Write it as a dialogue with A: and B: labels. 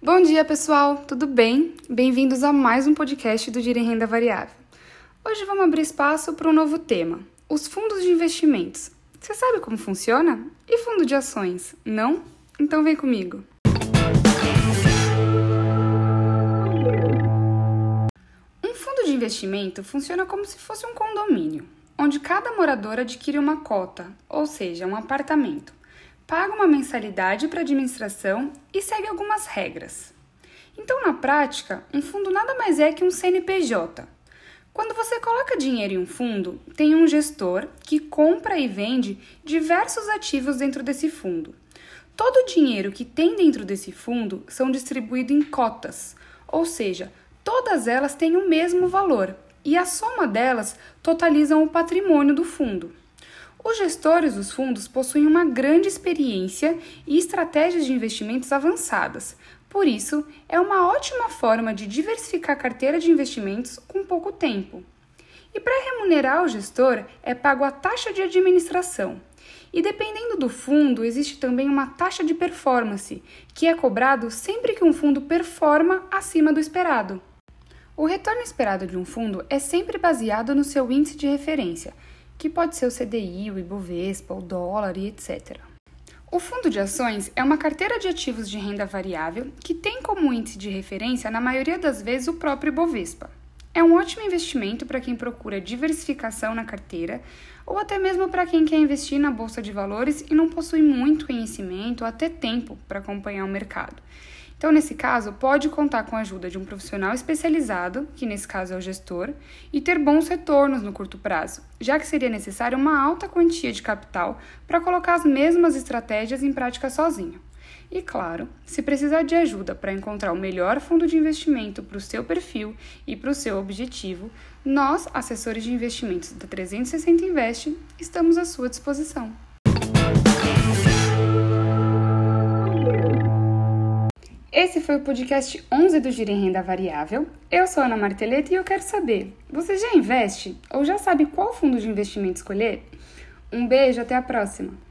A: Bom dia, pessoal! Tudo bem? Bem-vindos a mais um podcast do Gira em Renda Variável. Hoje vamos abrir espaço para um novo tema: os fundos de investimentos. Você sabe como funciona? E fundo de ações? Não? Então vem comigo! Um fundo de investimento funciona como se fosse um condomínio, onde cada morador adquire uma cota, ou seja, um apartamento paga uma mensalidade para a administração e segue algumas regras. Então, na prática, um fundo nada mais é que um CNPJ. Quando você coloca dinheiro em um fundo, tem um gestor que compra e vende diversos ativos dentro desse fundo. Todo o dinheiro que tem dentro desse fundo são distribuídos em cotas, ou seja, todas elas têm o mesmo valor e a soma delas totalizam o patrimônio do fundo. Os gestores dos fundos possuem uma grande experiência e estratégias de investimentos avançadas. Por isso, é uma ótima forma de diversificar a carteira de investimentos com pouco tempo. E para remunerar o gestor, é pago a taxa de administração. E dependendo do fundo, existe também uma taxa de performance, que é cobrado sempre que um fundo performa acima do esperado. O retorno esperado de um fundo é sempre baseado no seu índice de referência, que pode ser o CDI, o Ibovespa, o dólar e etc. O fundo de ações é uma carteira de ativos de renda variável que tem como índice de referência, na maioria das vezes, o próprio Ibovespa. É um ótimo investimento para quem procura diversificação na carteira ou até mesmo para quem quer investir na bolsa de valores e não possui muito conhecimento ou até tempo para acompanhar o mercado. Então, nesse caso, pode contar com a ajuda de um profissional especializado, que nesse caso é o gestor, e ter bons retornos no curto prazo, já que seria necessária uma alta quantia de capital para colocar as mesmas estratégias em prática sozinho. E claro, se precisar de ajuda para encontrar o melhor fundo de investimento para o seu perfil e para o seu objetivo, nós, assessores de investimentos da 360 Invest, estamos à sua disposição. Esse foi o podcast 11 do Giro em Renda Variável. Eu sou Ana Marteleta e eu quero saber: você já investe ou já sabe qual fundo de investimento escolher? Um beijo, até a próxima!